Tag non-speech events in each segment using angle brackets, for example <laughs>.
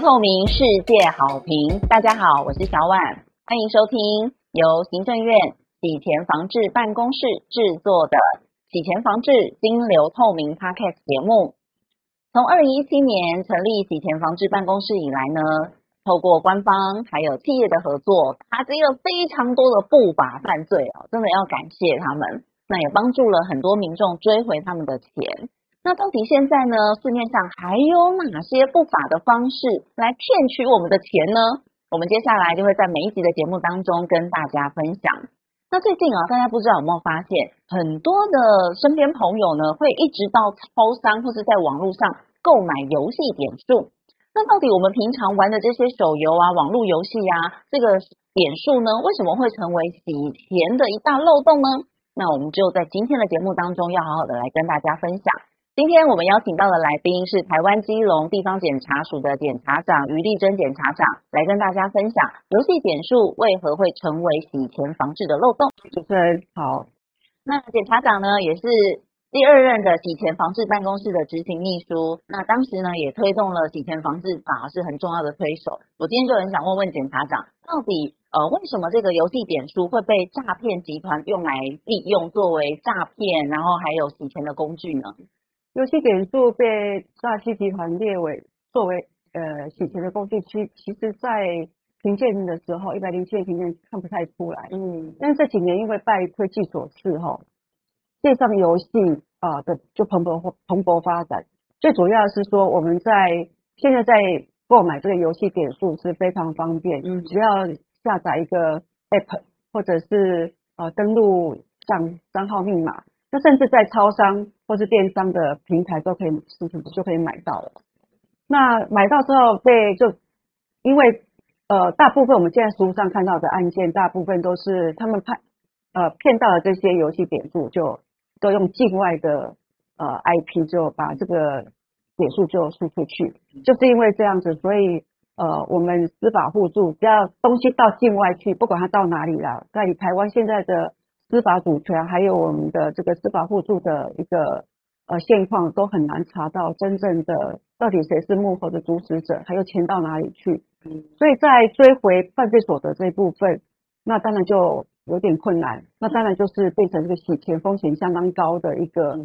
透明，世界好评。大家好，我是小婉，欢迎收听由行政院洗钱防治办公室制作的《洗钱防治金流透明》Podcast 节目。从二零一七年成立洗钱防治办公室以来呢，透过官方还有企业的合作，打击了非常多的不法犯罪哦，真的要感谢他们。那也帮助了很多民众追回他们的钱。那到底现在呢？市面上还有哪些不法的方式来骗取我们的钱呢？我们接下来就会在每一集的节目当中跟大家分享。那最近啊，大家不知道有没有发现，很多的身边朋友呢，会一直到超商或是在网络上购买游戏点数。那到底我们平常玩的这些手游啊、网络游戏啊，这个点数呢，为什么会成为洗钱的一大漏洞呢？那我们就在今天的节目当中，要好好的来跟大家分享。今天我们邀请到的来宾是台湾基隆地方检察署的检察长于丽珍检察长，来跟大家分享游戏点数为何会成为洗钱防治的漏洞。主持人好，那检察长呢也是第二任的洗钱防治办公室的执行秘书，那当时呢也推动了洗钱防治法，是很重要的推手。我今天就很想问问检察长，到底呃为什么这个游戏点数会被诈骗集团用来利用作为诈骗，然后还有洗钱的工具呢？游戏点数被诈欺集团列为作为呃洗钱的工具，其其实在评鉴的时候，一百零七年评鉴看不太出来。嗯，但是这几年因为拜科技所赐哈，线上游戏啊的就蓬勃蓬勃发展。最主要是说我们在现在在购买这个游戏点数是非常方便，嗯，只要下载一个 app 或者是呃登录账账号密码。那甚至在超商或是电商的平台都可以，是不是就可以买到了？那买到之后被就因为呃大部分我们现在书上看到的案件，大部分都是他们骗呃骗到了这些游戏点数，就都用境外的呃 IP 就把这个点数就输出去，就是因为这样子，所以呃我们司法互助，只要东西到境外去，不管它到哪里了，在台湾现在的。司法主权还有我们的这个司法互助的一个呃现况，都很难查到真正的到底谁是幕后的主使者，还有钱到哪里去。所以在追回犯罪所得这一部分，那当然就有点困难。那当然就是变成这个洗钱风险相当高的一个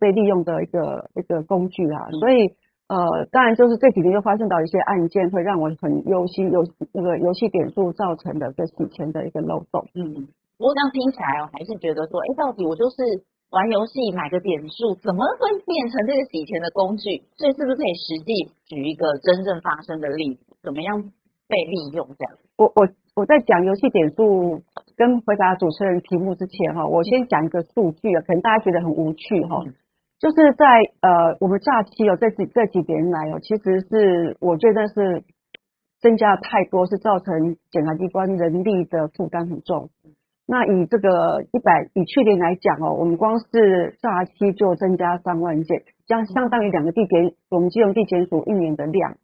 被利用的一个一个工具啊。所以呃，当然就是这几年又发生到一些案件，会让我很忧心，游那个游戏点数造成的这洗钱的一个漏洞。嗯。不过这样听起来，我还是觉得说，哎，到底我就是玩游戏买个点数，怎么会变成这个洗钱的工具？所以是不是可以实际举一个真正发生的例子，怎么样被利用？这样，我我我在讲游戏点数跟回答主持人题目之前哈，我先讲一个数据啊，可能大家觉得很无趣哈，就是在呃我们假期哦这几这几年来哦，其实是我觉得是增加太多，是造成检察机关人力的负担很重。那以这个一百以去年来讲哦，我们光是诈欺就增加三万件，将相当于两个地检，我们金融地检署一年的量。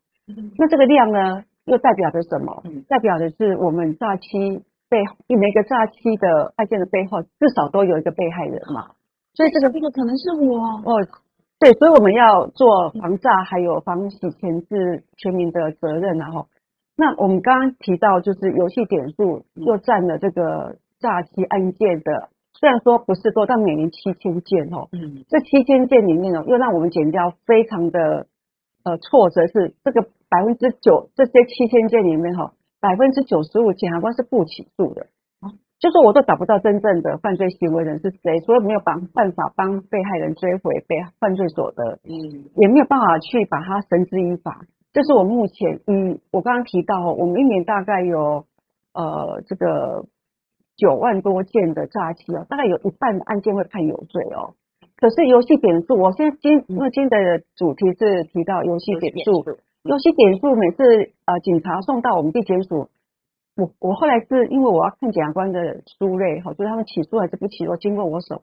那这个量呢，又代表着什么？代表的是我们诈欺背每个诈欺的案件的背后，至少都有一个被害人嘛。所以这个这个可能是我哦，对，所以我们要做防诈还有防洗钱是全民的责任然后，那我们刚刚提到就是游戏点数又占了这个。诈欺案件的虽然说不是多，但每年七千件哦。嗯。这七千件里面呢，又让我们减掉非常的呃挫折，是这个百分之九这些七千件里面哈，百分之九十五检察官是不起诉的。啊。就说我都找不到真正的犯罪行为人是谁，所以没有办办法帮被害人追回被犯罪所得。嗯。也没有办法去把他绳之以法。这是我目前嗯，我刚刚提到，我们一年大概有呃这个。九万多件的诈欺哦，大概有一半的案件会判有罪哦。可是游戏点数，我现在今因为今天的主题是提到游戏点数，游戏点数每次呃警察送到我们地检署，我我后来是因为我要看检察官的书类哈，就是他们起诉还是不起诉，经过我手，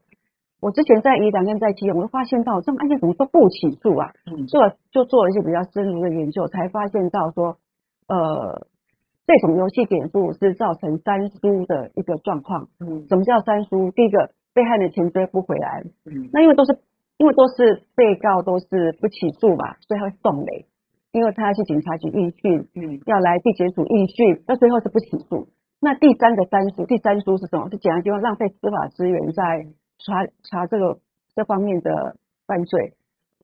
我之前在宜兰跟在基隆，我就发现到这种案件怎么都不起诉啊？做就做了一些比较深入的研究，才发现到说呃。这种游戏点数是造成三输的一个状况。嗯，什么叫三输？第一个，被害人钱追不回来。嗯，那因为都是因为都是被告都是不起诉嘛，所以他会送雷。因为他要去警察局应讯，嗯，要来地检署应讯，那最后是不起诉。那第三个三输，第三输是什么？是检察机关浪费司法资源在查查这个这方面的犯罪。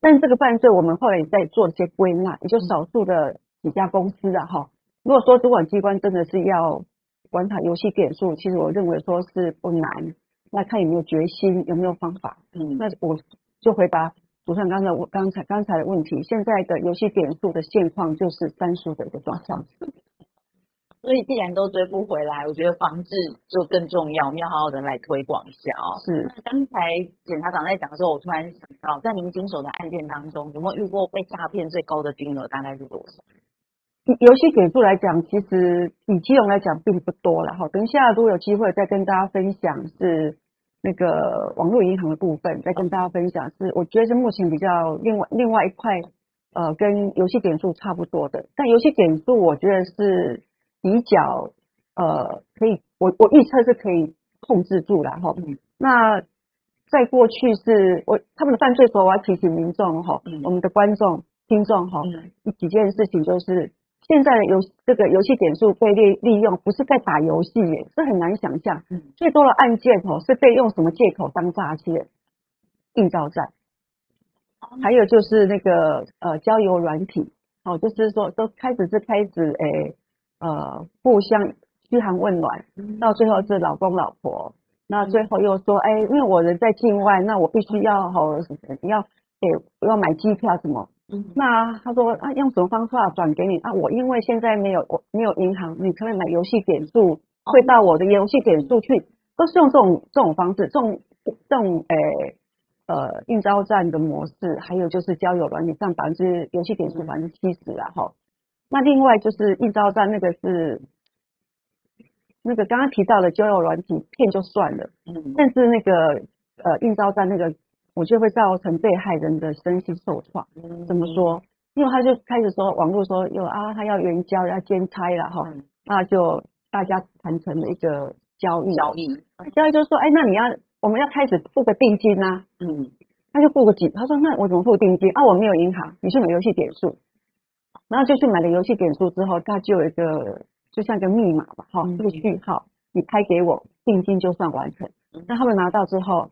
但这个犯罪，我们后来也在做一些归纳，也就少数的几家公司啊，哈。如果说主管机关真的是要管他游戏点数，其实我认为说是不难。那看有没有决心，有没有方法。嗯，那我就回答主持人刚才我刚才刚才的问题。现在的游戏点数的现况就是三输的一个状况。所以既然都追不回来，我觉得防治就更重要，我们要好好的来推广一下哦。是。那刚才检察长在讲的时候，我突然想到，在您经手的案件当中，有没有遇过被诈骗最高的金额大概是多少？游戏点数来讲，其实以金融来讲并不多了哈。等一下如果有机会再跟大家分享，是那个网络银行的部分，再跟大家分享是，我觉得是目前比较另外另外一块，呃，跟游戏点数差不多的。但游戏点数，我觉得是。比较呃可以，我我预测是可以控制住了哈。那在过去是我他们的犯罪时候，我要提醒民众哈，我们的观众听众哈，几件事情就是现在的游这个游戏点数被利利用，不是在打游戏耶，是很难想象。最多的案件哦是被用什么借口当诈骗、硬招债，还有就是那个呃交友软体，哦就是说都开始是开始诶。呃，互相嘘寒问暖，到最后是老公老婆，那最后又说，哎，因为我人在境外，那我必须要好要给要买机票什么？那他说啊，用什么方法转给你啊？我因为现在没有我没有银行，你可以买游戏点数，会到我的游戏点数去，都是用这种这种方式，这种这种诶呃应招站的模式，还有就是交友软件上百分之游戏点数百分之七十啊，哈。那另外就是应招站那个是那个刚刚提到的交友软体骗就算了，嗯，但是那个呃应招站那个，我觉得会造成被害人的身心受创。怎么说？因为他就开始说网络说有啊，他要援交要兼差了哈，那就大家谈成了一个交易。交易，交易就是说，哎，那你要我们要开始付个定金啊，嗯，他就付个几，他说那我怎么付定金啊？我没有银行，你去买游戏点数。然后就去买了游戏点数之后，它就有一个就像一个密码吧，哈，这个序号你拍给我，定金就算完成。那他们拿到之后，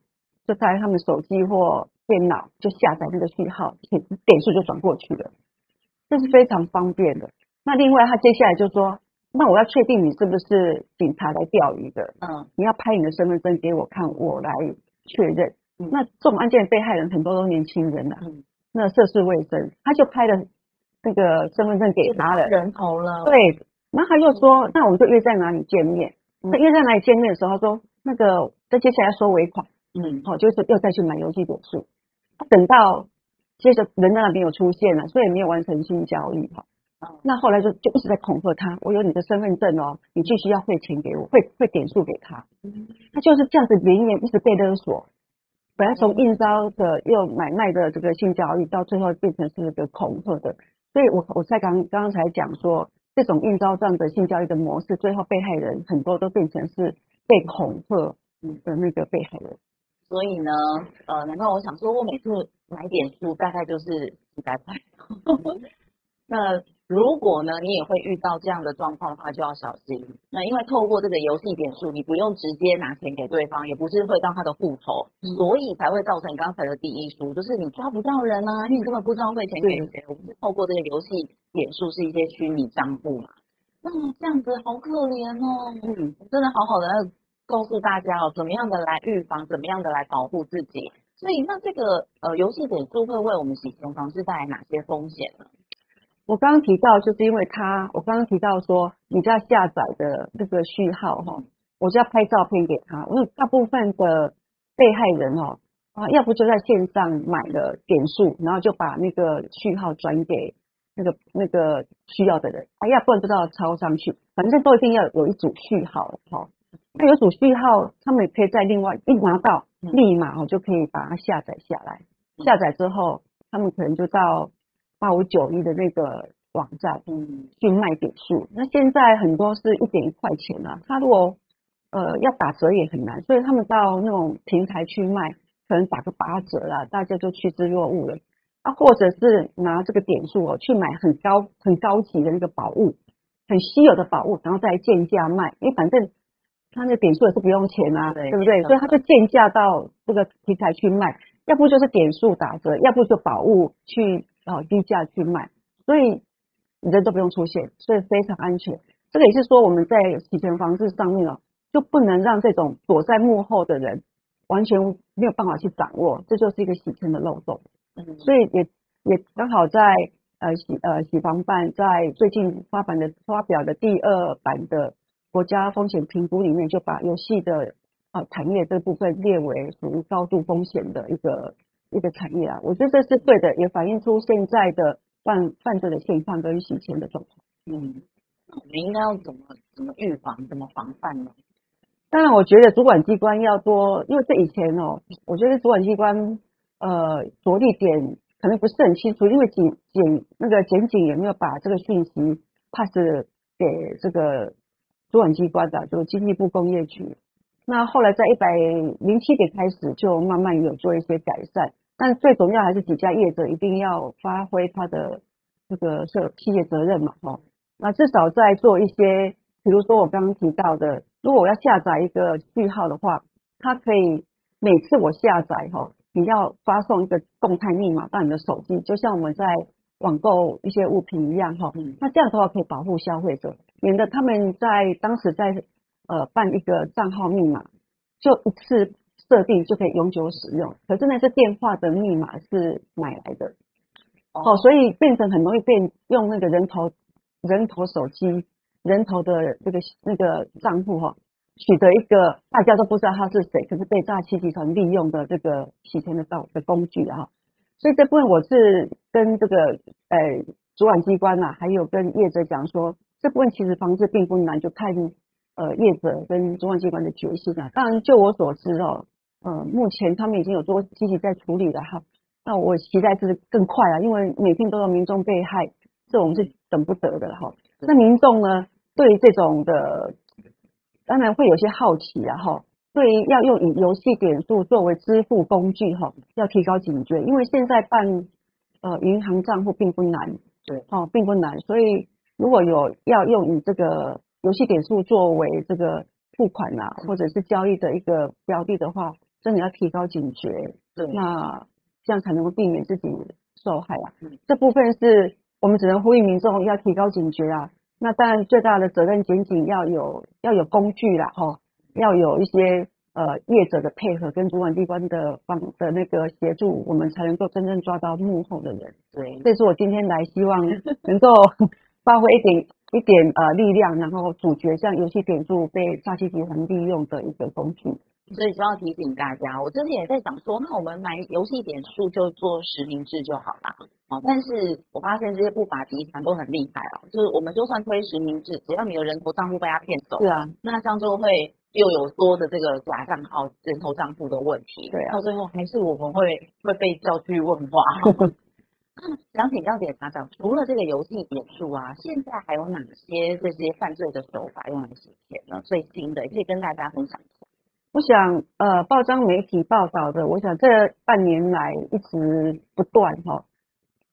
就在他们手机或电脑就下载那个序号，点点数就转过去了，这是非常方便的。那另外他接下来就说，那我要确定你是不是警察来钓鱼的，嗯，你要拍你的身份证给我看，我来确认。那这种案件被害人很多都年轻人了，那涉世未深，他就拍了。那个身份证给他了，人头了。对，然后他又说，那我们就约在哪里见面？那约在哪里见面的时候，他说那个在接下来收尾款，嗯，好，就是又再去买游戏点数。等到接着人在那边有出现了，所以没有完成性交易哈。那后来就就一直在恐吓他，我有你的身份证哦，你必须要汇钱给我，汇汇点数给他。他就是这样子连连一直被勒索。本来从应招的又买卖的这个性交易，到最后变成是一个恐吓的。所以，我我在刚刚刚才讲说，这种应招样的性交易的模式，最后被害人很多都变成是被恐吓的那个被害人。所以呢，呃，难怪我想说，我每次买点数大概就是几百块？<laughs> 那。如果呢，你也会遇到这样的状况的话，就要小心。那因为透过这个游戏点数，你不用直接拿钱给对方，也不是会到他的户头，所以才会造成刚才的第一输，就是你抓不到人啊，因为你根本不知道汇钱给谁。我们是透过这个游戏点数是一些虚拟账户嘛，那这样子好可怜哦。嗯，真的好好的告诉大家哦，怎么样的来预防，怎么样的来保护自己。所以那这个呃游戏点数会为我们洗钱方式带来哪些风险呢？我刚刚提到，就是因为他，我刚刚提到说，你在下载的那个序号哈，我就要拍照片给他。因为大部分的被害人哦，啊，要不就在线上买了点数，然后就把那个序号转给那个那个需要的人，啊，要不然就到抄上去，反正都一定要有一组序号哈。那有组序号，他们也可以在另外一拿到，立马哦就可以把它下载下来。下载之后，他们可能就到。八五九一的那个网站，嗯，去卖点数。那现在很多是一点一块钱啊，他如果呃要打折也很难，所以他们到那种平台去卖，可能打个八折啦，大家就趋之若鹜了。啊，或者是拿这个点数哦去买很高很高级的那个宝物，很稀有的宝物，然后再贱价卖，因为反正他那点数也是不用钱啊，对不对？所以他就贱价到这个题材去卖，要不就是点数打折，要不就宝物去哦低价去卖，所以人都不用出现，所以非常安全。这个也是说我们在洗钱方式上面哦，就不能让这种躲在幕后的人完全没有办法去掌握，这就是一个洗钱的漏洞。所以也也刚好在呃洗呃洗房办在最近发版的发表的第二版的国家风险评估里面，就把游戏的呃产业这部分列为属于高度风险的一个一个产业啊。我觉得这是对的，也反映出现在的犯犯罪的现象跟洗钱的状况。嗯。我们应该要怎么怎么预防、怎么防范呢？当然，我觉得主管机关要多，因为这以前哦，我觉得主管机关呃着力点可能不是很清楚，因为检检那个检警也没有把这个讯息 pass 给这个主管机关的，就经济部工业局。那后来在一百零七年开始，就慢慢有做一些改善，但最重要还是几家业者一定要发挥他的这个社企业责任嘛，哈。那至少在做一些，比如说我刚刚提到的，如果我要下载一个序号的话，它可以每次我下载哈，你要发送一个动态密码到你的手机，就像我们在网购一些物品一样哈。那这样的话可以保护消费者，免得他们在当时在呃办一个账号密码，就一次设定就可以永久使用，可是那是电话的密码是买来的，哦，所以变成很容易变用那个人头。人头手机、人头的这个那个账户哈，取得一个大家都不知道他是谁，可是被诈欺集团利用的这个洗钱的道的工具啊。所以这部分我是跟这个呃主管机关呐，还有跟业者讲说，这部分其实防治并不难，就看呃业者跟主管机关的决心啊。当然，就我所知哦，呃，目前他们已经有做积极在处理了哈。那我期待是更快啊，因为每天都有民众被害。这我们是等不得的哈。那民众呢，对这种的，当然会有些好奇啊哈。对于要用以游戏点数作为支付工具哈，要提高警觉，因为现在办呃银行账户并不难，对，哦并不难。所以如果有要用以这个游戏点数作为这个付款啊，或者是交易的一个标的的话，真的要提高警觉，对，那这样才能够避免自己受害啊。这部分是。我们只能呼吁民众要提高警觉啊！那当然，最大的责任，仅仅要有要有工具啦，哈，要有一些呃业者的配合跟主管机关的帮的那个协助，我们才能够真正抓到幕后的人。对，这是我今天来希望能够 <laughs> 发挥一点一点呃力量，然后主角像游戏点数被诈欺集团利用的一个工具。所以就要提醒大家，我之前也在想说，那我们买游戏点数就做实名制就好了。哦，但是我发现这些不法集团都很厉害哦，就是我们就算推实名制，只要你的人头账户被他骗走，是啊，那这样就会又有多的这个假账号、人头账户的问题。对啊，到最后还是我们会会被叫去问话。<laughs> 想请教检察长，除了这个游戏点数啊，现在还有哪些这些犯罪的手法用来洗钱呢？最新的也可以跟大家分享一下。我想，呃，报章媒体报道的，我想这半年来一直不断哈，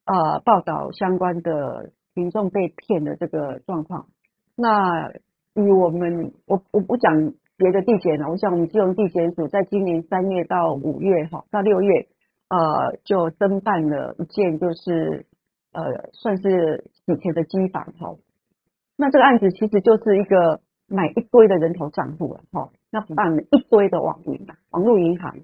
呃，报道相关的民众被骗的这个状况。那以我们，我我不讲别的地检了，我想我们金融地检署在今年三月到五月哈，到六月，呃，就侦办了一件，就是呃，算是洗钱的机房哈。那这个案子其实就是一个买一堆的人头账户了哈。那办了一堆的网银网络银行。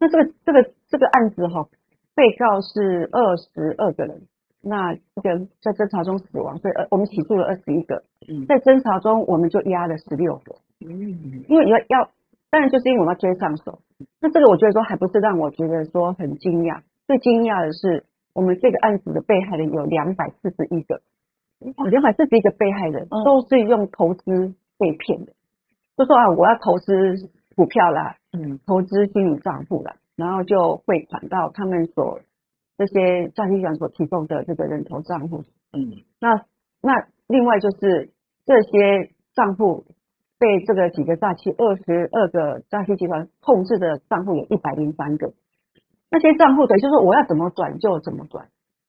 那这个这个这个案子哈，被告是二十二个人，那一个在侦查中死亡，所以呃我们起诉了二十一个。在侦查中我们就压了十六个。嗯，因为要要，当然就是因为我要追上手。那这个我觉得说还不是让我觉得说很惊讶，最惊讶的是我们这个案子的被害人有两百四十一个，两百四十一个被害人都是用投资被骗的。就说啊，我要投资股票啦，嗯，投资虚拟账户啦，然后就汇款到他们所这些诈骗集团所提供的这个人头账户，嗯，那那另外就是这些账户被这个几个诈欺二十二个诈欺集团控制的账户有一百零三个，那些账户的，就是我要怎么转就怎么转。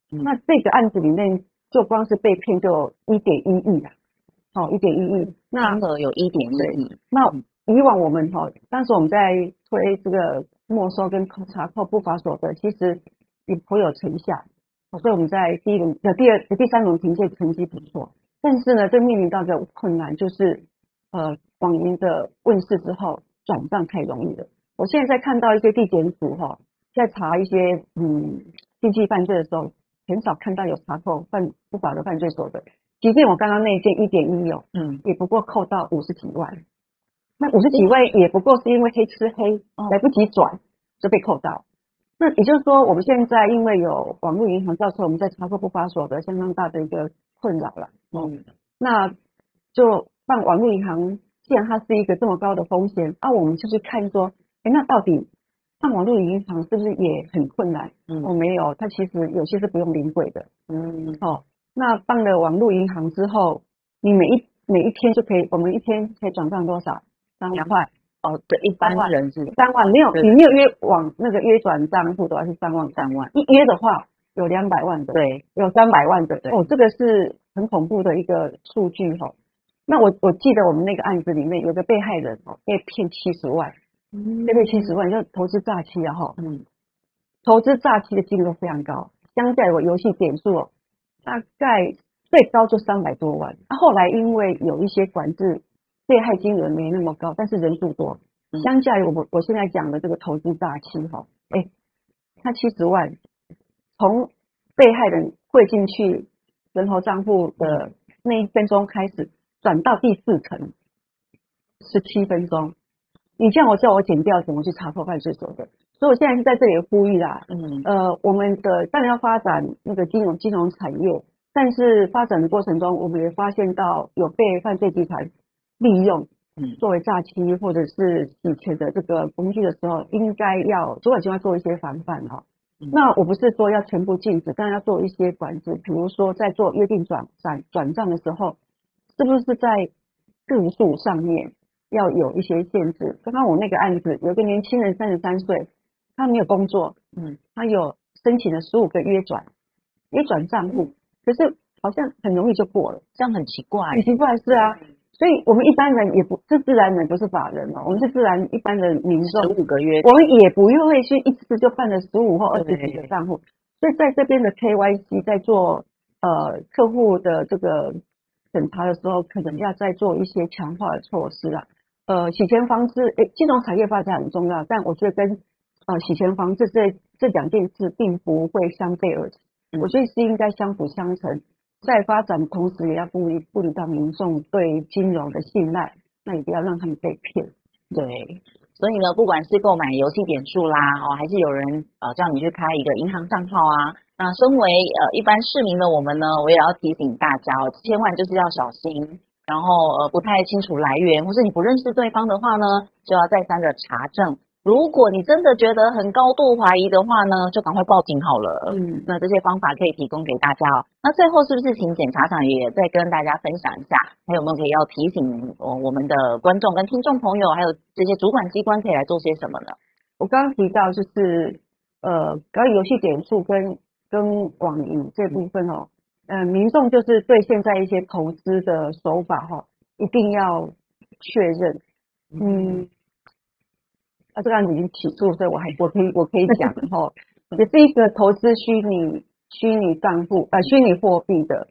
那这个案子里面，就光是被骗就一点一亿啊，好，一点一亿，那额有一点一亿。那以往我们哈，当时我们在推这个没收跟查扣不法所得，其实也颇有成效。所以我们在第一轮、呃第二、第三轮评鉴成绩不错，但是呢，这面临到的困难就是，呃，网银的问世之后转账太容易了。我现在在看到一些地检署哈，在查一些嗯经济犯罪的时候，很少看到有查扣犯不法的犯罪所得。即便我刚刚那一件一点一哦，嗯，也不过扣到五十几万，那五十几万也不过是因为黑吃黑，来不及转就被扣到。那也就是说，我们现在因为有网络银行造成我们在查扣不法所得相当大的一个困扰了。嗯，那就办网络银行，既然它是一个这么高的风险，那我们就去看说，哎，那到底办网络银行是不是也很困难？嗯，我没有，它其实有些是不用临柜的。嗯，哦，那办了网络银行之后，你每一每一天就可以，我们一天可以转账多少？三万块。哦，对，一般人是。三万，没有你没有约往那个约转账户的话是三万三万，一约的话有两百万的，对，有三百万的，哦，这个是很恐怖的一个数据哈。那我我记得我们那个案子里面有个被害人哦，被骗七十万，被骗七十万，就投资诈欺啊哈，嗯，投资诈欺的金额非常高，相较我游戏点数哦，大概最高就三百多万，那后来因为有一些管制。被害金额没那么高，但是人数多。相较于我我现在讲的这个投资诈欺哈，哎，他七十万，从被害人汇进去人头账户的那一分钟开始，转到第四层十七分钟。你叫我叫我减掉，怎么去查破犯罪所得？所以我现在是在这里呼吁啦。嗯，呃，我们的当然要发展那个金融金融产业，但是发展的过程中，我们也发现到有被犯罪集团。利用作为诈欺或者是洗钱的这个工具的时候，应该要主管机关做一些防范哈。那我不是说要全部禁止，但要做一些管制。比如说在做约定转转转账的时候，是不是在个数上面要有一些限制？刚刚我那个案子，有个年轻人三十三岁，他没有工作，嗯，他有申请了十五个约转约转账户，可是好像很容易就过了，这样很奇怪，很奇怪是啊。所以，我们一般人也不是自然人，不是法人嘛。我们是自然一般的民众，十五个月，我们也不会去一次就办了十五或二十几个账户。所以，在这边的 KYC 在做呃客户的这个审查的时候，可能要再做一些强化的措施啊。呃，洗钱防治，诶，金融产业发展很重要，但我觉得跟呃洗钱防治这这两件事并不会相背而驰，我觉得是应该相辅相成。在发展的同时，也要顾虑顾虑到民众对金融的信赖，那也不要让他们被骗。对，所以呢，不管是购买游戏点数啦，哦，还是有人呃叫你去开一个银行账号啊，那身为呃一般市民的我们呢，我也要提醒大家哦，千万就是要小心，然后呃不太清楚来源，或是你不认识对方的话呢，就要再三的查证。如果你真的觉得很高度怀疑的话呢，就赶快报警好了。嗯，那这些方法可以提供给大家哦。那最后是不是请检察长也再跟大家分享一下，还有没有可以要提醒我我们的观众跟听众朋友，还有这些主管机关可以来做些什么呢？我刚刚提到就是呃，搞游戏点数跟跟网银这部分哦，呃，民众就是对现在一些投资的手法哈，一定要确认，嗯。啊，这个案子已经起诉，所以我还我可以我可以讲哈，<laughs> 也是一个投资虚拟虚拟账户呃虚拟货币的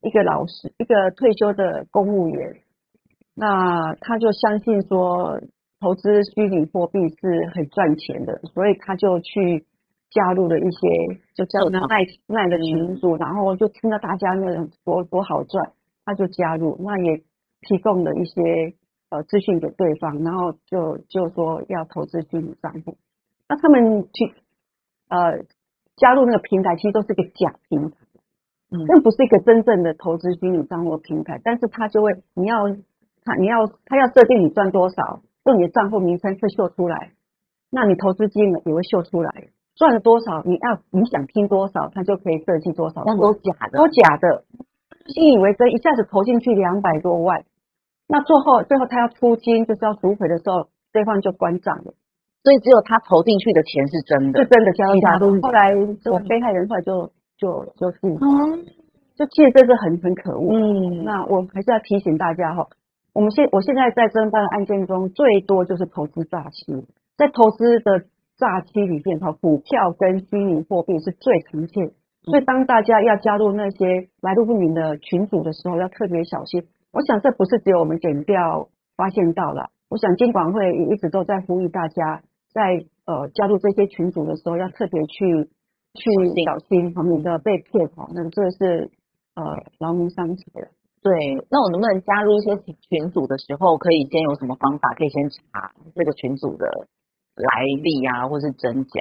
一个老师，一个退休的公务员，那他就相信说投资虚拟货币是很赚钱的，所以他就去加入了一些就叫那卖卖的群组，然后就听到大家那种多多好赚，他就加入，那也提供了一些。呃，资讯给对方，然后就就说要投资虚拟账户，那他们去呃加入那个平台，其实都是个假平台，嗯，那不是一个真正的投资虚拟账户平台，但是他就会你要他你要他要设定你赚多少，用你的账户名称会秀出来，那你投资金额也会秀出来，赚了多少，你要你想听多少，他就可以设计多少，那都假的，都假的，信以为真，一下子投进去两百多万。那最后，最后他要出金，就是要赎回的时候，对方就关账了。所以只有他投进去的钱是真的，是真的加入假的。其他都是后来这个被害人后来就就就自杀，嗯。就其实这是很很可恶。嗯，那我还是要提醒大家哈，我们现我现在在侦办的案件中，最多就是投资诈欺，在投资的诈欺里面哈，股票跟虚拟货币是最常见。所以当大家要加入那些来路不明的群组的时候，要特别小心。我想这不是只有我们检调发现到了，我想监管会也一直都在呼吁大家，在呃加入这些群组的时候，要特别去去小心，免得被骗哈。那这是呃劳民伤财的。对。那我能不能加入一些群组的时候，可以先有什么方法？可以先查这个群组的来历啊，或是真假？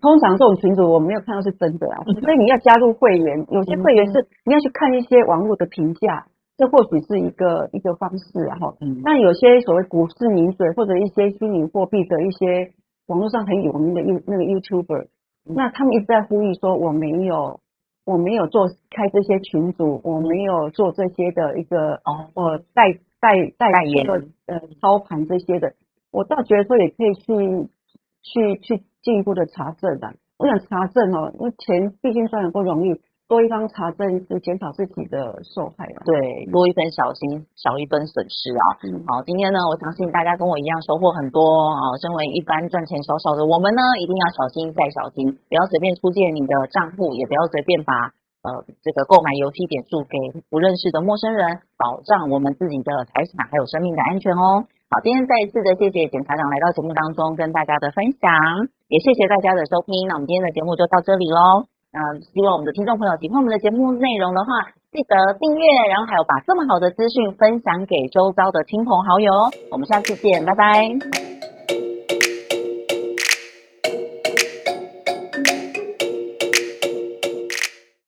通常这种群组我没有看到是真的啊，所以你要加入会员，有些会员是你要去看一些网络的评价，这或许是一个一个方式啊哈。嗯那有些所谓股市名嘴或者一些虚拟货币的一些网络上很有名的 You 那个 YouTuber，那他们一直在呼吁说我没有我没有做开这些群组，我没有做这些的一个哦，我代代代代言这个呃操盘这些的，我倒觉得说也可以去去去进一步的查证的。我想查证哦，因为钱毕竟赚的不容易，多一方查证是减少自己的受害啊。对，多一分小心，少一分损失啊。嗯，好，今天呢，我相信大家跟我一样收获很多啊。身为一般赚钱少少的我们呢，一定要小心再小心，不要随便出借你的账户，也不要随便把呃这个购买游戏点数给不认识的陌生人，保障我们自己的财产还有生命的安全哦。好，今天再一次的谢谢检察长来到节目当中跟大家的分享，也谢谢大家的收听。那我们今天的节目就到这里喽。那希望我们的听众朋友喜欢我们的节目内容的话，记得订阅，然后还有把这么好的资讯分享给周遭的亲朋好友。我们下次见，拜拜。